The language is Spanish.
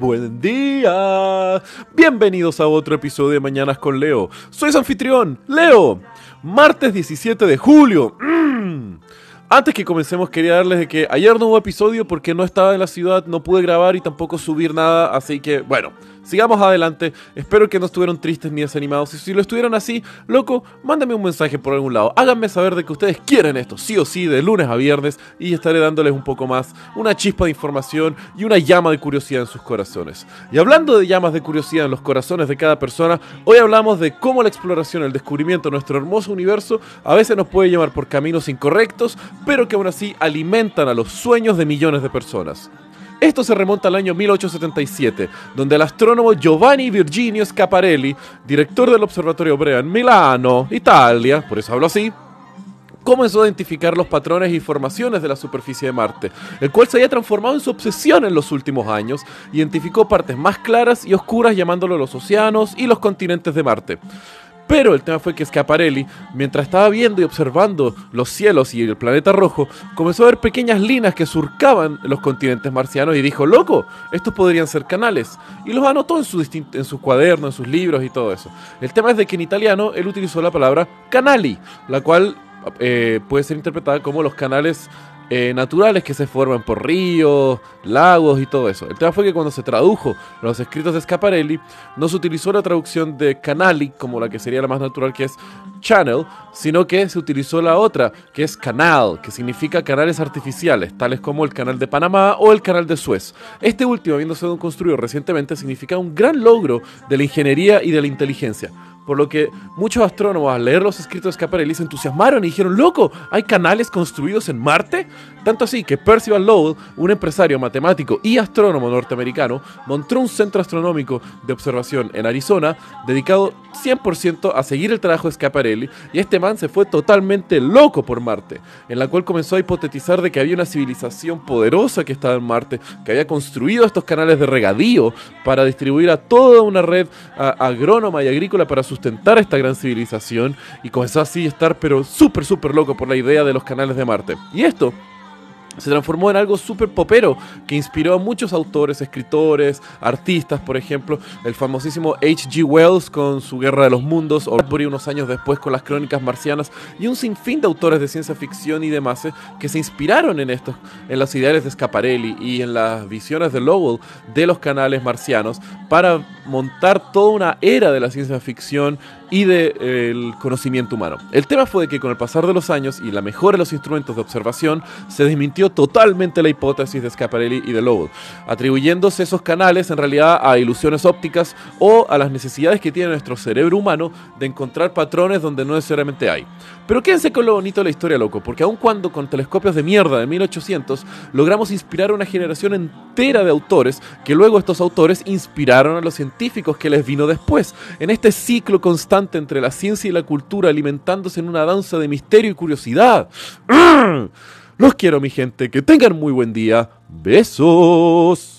Buen día. Bienvenidos a otro episodio de Mañanas con Leo. Soy su anfitrión, Leo. Martes 17 de julio. Mm. Antes que comencemos quería darles de que ayer no hubo episodio porque no estaba en la ciudad, no pude grabar y tampoco subir nada, así que bueno, sigamos adelante. Espero que no estuvieron tristes ni desanimados. Y si lo estuvieron así, loco, mándame un mensaje por algún lado. Háganme saber de que ustedes quieren esto, sí o sí, de lunes a viernes. Y estaré dándoles un poco más, una chispa de información y una llama de curiosidad en sus corazones. Y hablando de llamas de curiosidad en los corazones de cada persona, hoy hablamos de cómo la exploración, el descubrimiento de nuestro hermoso universo a veces nos puede llevar por caminos incorrectos, pero que aún así alimentan a los sueños de millones de personas. Esto se remonta al año 1877, donde el astrónomo Giovanni Virginio Schiaparelli, director del Observatorio Brea en Milano, Italia, por eso hablo así, comenzó a identificar los patrones y formaciones de la superficie de Marte, el cual se había transformado en su obsesión en los últimos años, identificó partes más claras y oscuras llamándolo los océanos y los continentes de Marte. Pero el tema fue que Schiaparelli, mientras estaba viendo y observando los cielos y el planeta rojo, comenzó a ver pequeñas líneas que surcaban los continentes marcianos y dijo, loco, estos podrían ser canales. Y los anotó en su, en cuadernos, en sus libros y todo eso. El tema es de que en italiano él utilizó la palabra canali, la cual eh, puede ser interpretada como los canales eh, naturales que se forman por ríos, lagos y todo eso. El tema fue que cuando se tradujo los escritos de Scaparelli, no se utilizó la traducción de canali, como la que sería la más natural, que es channel, sino que se utilizó la otra, que es canal, que significa canales artificiales, tales como el canal de Panamá o el canal de Suez. Este último, habiendo sido construido recientemente, significa un gran logro de la ingeniería y de la inteligencia por lo que muchos astrónomos al leer los escritos de Schiaparelli se entusiasmaron y dijeron, loco, ¿hay canales construidos en Marte? Tanto así que Percival Lowell, un empresario matemático y astrónomo norteamericano, montó un centro astronómico de observación en Arizona dedicado 100% a seguir el trabajo de Schiaparelli y este man se fue totalmente loco por Marte, en la cual comenzó a hipotetizar de que había una civilización poderosa que estaba en Marte, que había construido estos canales de regadío para distribuir a toda una red agrónoma y agrícola para sustentar esta gran civilización y comenzó así a estar pero súper súper loco por la idea de los canales de Marte. Y esto se transformó en algo súper popero que inspiró a muchos autores, escritores, artistas, por ejemplo, el famosísimo H.G. Wells con su Guerra de los Mundos, o unos años después con las Crónicas Marcianas, y un sinfín de autores de ciencia ficción y demás eh, que se inspiraron en estos, en los ideales de Scaparelli y en las visiones de Lowell de los canales marcianos para montar toda una era de la ciencia ficción y del conocimiento humano. El tema fue de que con el pasar de los años y la mejora de los instrumentos de observación, se desmintió totalmente la hipótesis de Schiaparelli y de Lowell, atribuyéndose esos canales en realidad a ilusiones ópticas o a las necesidades que tiene nuestro cerebro humano de encontrar patrones donde no necesariamente hay. Pero quédense con lo bonito de la historia, loco, porque aun cuando con telescopios de mierda de 1800 logramos inspirar a una generación entera de autores, que luego estos autores inspiraron a los científicos que les vino después, en este ciclo constante entre la ciencia y la cultura alimentándose en una danza de misterio y curiosidad. Los quiero, mi gente, que tengan muy buen día. Besos.